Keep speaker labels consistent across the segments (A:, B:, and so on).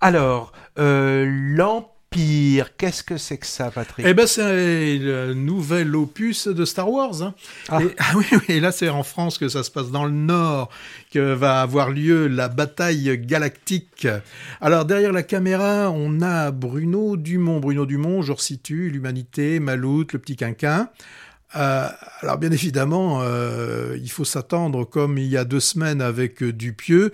A: Alors, euh, l'Empire, qu'est-ce que c'est que ça, Patrick?
B: Eh ben, c'est le nouvel opus de Star Wars. Hein.
A: Ah.
B: Et, ah oui, oui, et là, c'est en France que ça se passe dans le Nord, que va avoir lieu la bataille galactique. Alors, derrière la caméra, on a Bruno Dumont. Bruno Dumont, je resitue, l'humanité, Maloute, le petit quinquin. Euh, alors bien évidemment, euh, il faut s'attendre, comme il y a deux semaines avec Dupieux,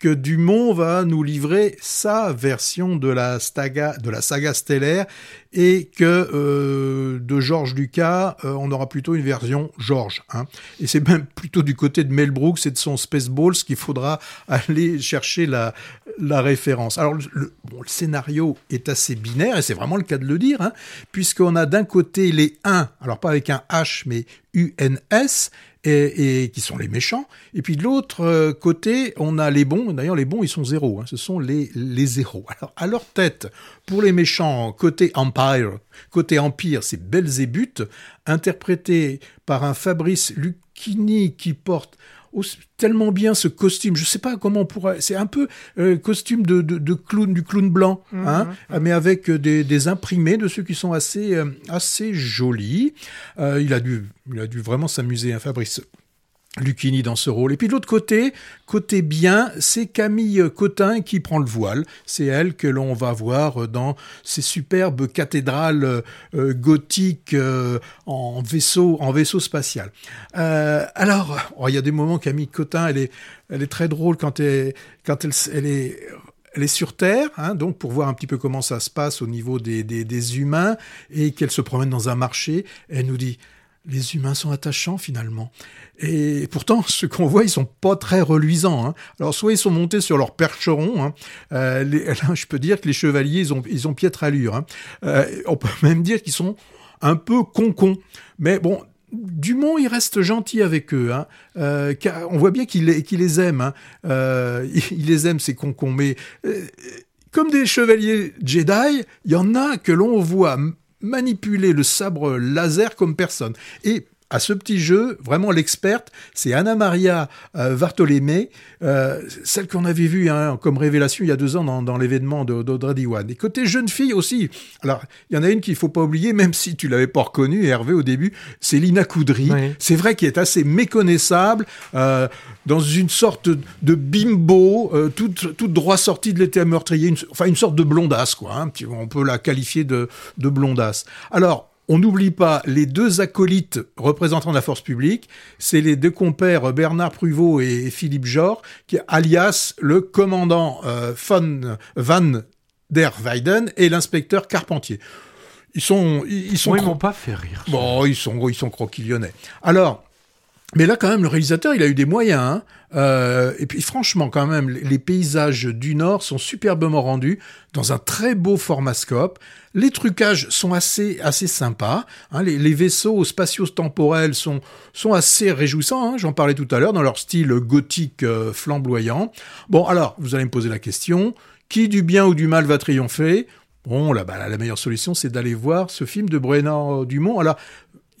B: que Dumont va nous livrer sa version de la, staga, de la saga stellaire et que euh, de George Lucas, euh, on aura plutôt une version George. Hein. Et c'est même plutôt du côté de Mel Brooks et de son Spaceballs qu'il faudra aller chercher la, référence. Alors le scénario est assez binaire, et c'est vraiment le cas de le dire, hein, puisqu'on a d'un côté les 1, alors pas avec un H, mais UNS, et, qui sont les méchants. Et puis de l'autre euh, côté, on a les bons. D'ailleurs, les bons, ils sont zéros. Hein, ce sont les, les zéros. Alors, à leur tête, pour les méchants, côté Empire, côté Empire, c'est Belzébuth, interprété par un Fabrice Lucchini qui porte tellement bien ce costume. Je sais pas comment on pourrait. C'est un peu euh, costume de, de, de, clown, du clown blanc,
A: Mhm.
B: hein, mais avec des, des, imprimés de ceux qui sont assez euh, assez jolis. Euh, il a dû il a dû vraiment s'amuser, hein, Fabrice. Lucchini dans ce rôle. Et puis de l'autre côté, côté bien, c'est Camille Cotin qui prend le voile. C'est elle que l'on va voir dans ces superbes cathédrales euh, gothiques euh, en vaisseau, en vaisseau spatial. Euh, alors, oh, il y a des moments Camille Cotin, elle est, elle est très drôle quand elle, quand elle, elle est sur Terre, hein, donc pour voir un petit peu comment ça se passe au niveau des, des humains, et qu'elle se promène dans un marché. Elle nous dit les humains sont attachants finalement. Et pourtant, ceux qu'on voit, ils sont pas très reluisants. Hein. Alors, soit ils sont montés sur leur percheron. Hein. Euh, je peux dire que les chevaliers, ils ont, ils ont piètre allure. Hein. Euh, on peut même dire qu'ils sont un peu concons. Mais bon, Dumont, il reste gentil avec eux. Euh, on voit bien qu'il qu les aime. Il, les aime, ces concons. Mais comme des chevaliers Jedi, il y en a que l'on voit manipuler le sabre laser comme personne. Et à ce petit jeu, vraiment l'experte, c'est Anna Maria euh, Vartolémé, euh, celle qu'on avait vue hein, comme révélation il y a deux ans dans, dans l'événement d'Audrey Diwan. Et côté jeune fille aussi, alors il y en a une qu'il faut pas oublier, même si tu l'avais pas reconnue, Hervé au début, c'est Lina Coudry.
A: Oui.
B: C'est vrai qu'elle est assez méconnaissable. Euh, dans une sorte de bimbo, euh, toute, toute droit sortie de l'été meurtrier, une, enfin une sorte de blondasse, quoi. Hein, on peut la qualifier de, de blondasse. Alors, on n'oublie pas les deux acolytes représentants de la force publique, c'est les deux compères Bernard Pruvot et Philippe Jor, qui, alias le commandant euh, von, Van der Weyden et l'inspecteur Carpentier. Ils sont, ils sont.
A: Moi, ils m'ont pas fait rire.
B: Bon, ils sont, ils sont croquillonnais. Alors, mais là, quand même, le réalisateur, il a eu des moyens. Hein. Euh, et puis, franchement, quand même, les paysages du Nord sont superbement rendus dans un très beau formascope. Les trucages sont assez, assez sympas. Hein. Les, vaisseaux spatio-temporels sont, sont assez réjouissants. Hein. J'en parlais tout à l'heure dans leur style gothique euh, flamboyant. Bon, alors, vous allez me poser la question. Qui du bien ou du mal va triompher? Bon, là, bah, la meilleure solution, c'est d'aller voir ce film de Brennan Dumont. Alors,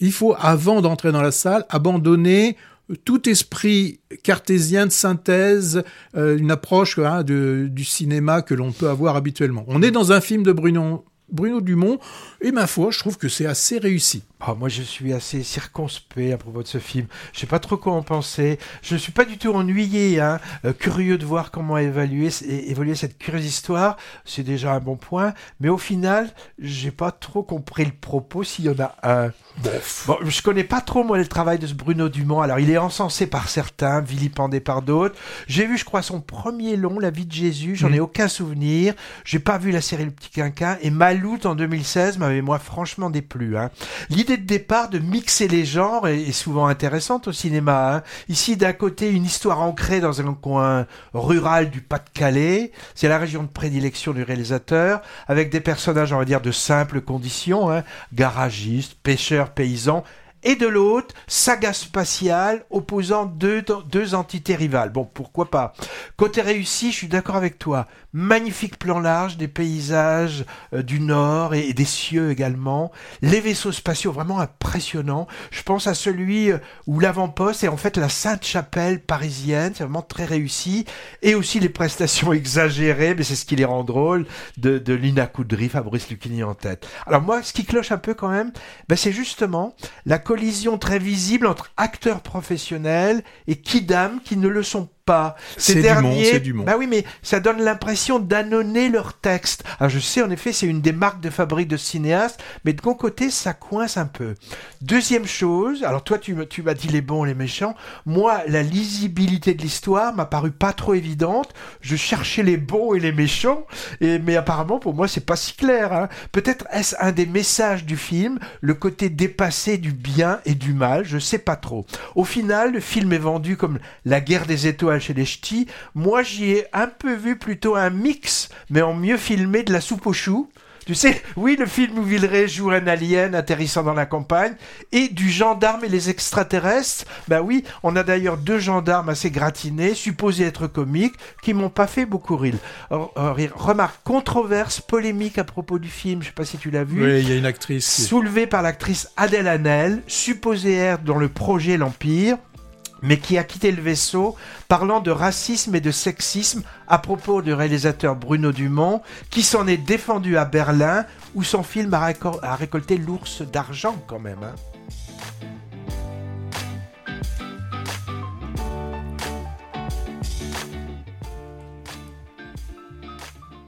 B: il faut, avant d'entrer dans la salle, abandonner tout esprit cartésien de synthèse, euh, une approche hein, de, du cinéma que l'on peut avoir habituellement. On est dans un film de Bruno, Bruno Dumont, et ma foi, je trouve que c'est assez réussi.
A: Oh, moi, je suis assez circonspect à propos de ce film. Je sais pas trop quoi en penser. Je ne suis pas du tout ennuyé, hein. Euh, curieux de voir comment évaluer, évoluer cette curieuse histoire. C'est déjà un bon point. Mais au final, j'ai pas trop compris le propos s'il y en a un.
B: Bof.
A: Bon, je connais pas trop, moi, le travail de ce Bruno Dumont. Alors, il est encensé par certains, vilipendé par d'autres. J'ai vu, je crois, son premier long, La vie de Jésus. J'en
B: Mm.
A: ai aucun souvenir. J'ai pas vu la série Le Petit Quinquin. Et Maloute, en 2016, m'avait, moi, franchement déplu, hein. L'idée de départ de mixer les genres est, souvent intéressante au cinéma. Hein. Ici, d'un côté, une histoire ancrée dans un coin rural du Pas-de-Calais. C'est la région de prédilection du réalisateur, avec des personnages, on va dire, de simples conditions, hein. garagistes, pêcheurs, paysans. Et de l'autre, saga spatiale opposant deux, deux entités rivales. Bon, pourquoi pas. Côté réussi, je suis d'accord avec toi. Magnifique plan large des paysages euh, du nord et, des cieux également. Les vaisseaux spatiaux vraiment impressionnants. Je pense à celui euh, où l'avant-poste est en fait la Sainte-Chapelle parisienne. C'est vraiment très réussi. Et aussi les prestations exagérées, mais c'est ce qui les rend drôles, de, de Lina Coudry, Fabrice Lucchini en tête. Alors moi, ce qui cloche un peu quand même, ben c'est justement la collision très visible entre acteurs professionnels et kidam qui ne le sont pas.
B: Ces derniers, du
A: Bah oui, mais ça donne l'impression d'annonner leur texte. Alors je sais, en effet, c'est une des marques de fabrique de cinéastes, mais de mon côté, ça coince un peu. Deuxième chose, alors toi, tu, tu m'as dit les bons, les méchants. Moi, la lisibilité de l'histoire m'a paru pas trop évidente. Je cherchais les bons et les méchants, et, mais apparemment, pour moi, c'est pas si clair. Hein. Peut-être est-ce un des messages du film, le côté dépassé du bien et du mal, je sais pas trop. Au final, le film est vendu comme la guerre des étoiles chez les ch'tis. Moi, j'y ai un peu vu plutôt un mix, mais en mieux filmé de la soupe aux choux. Tu sais, oui, le film où Villeray joue un alien atterrissant dans la campagne et du gendarme et les extraterrestres. Ben oui, on a d'ailleurs deux gendarmes assez gratinés, supposés être comiques, qui m'ont pas fait beaucoup rire. Remarque, controverse, polémique à propos du film, je sais pas si tu l'as vu.
B: Oui, il y a une actrice.
A: Soulevée par l'actrice Adèle Hanel, supposée être dans le projet L'Empire mais qui a quitté le vaisseau parlant de racisme et de sexisme à propos du réalisateur Bruno Dumont, qui s'en est défendu à Berlin, où son film a, récolté l'ours d'argent quand même. Hein.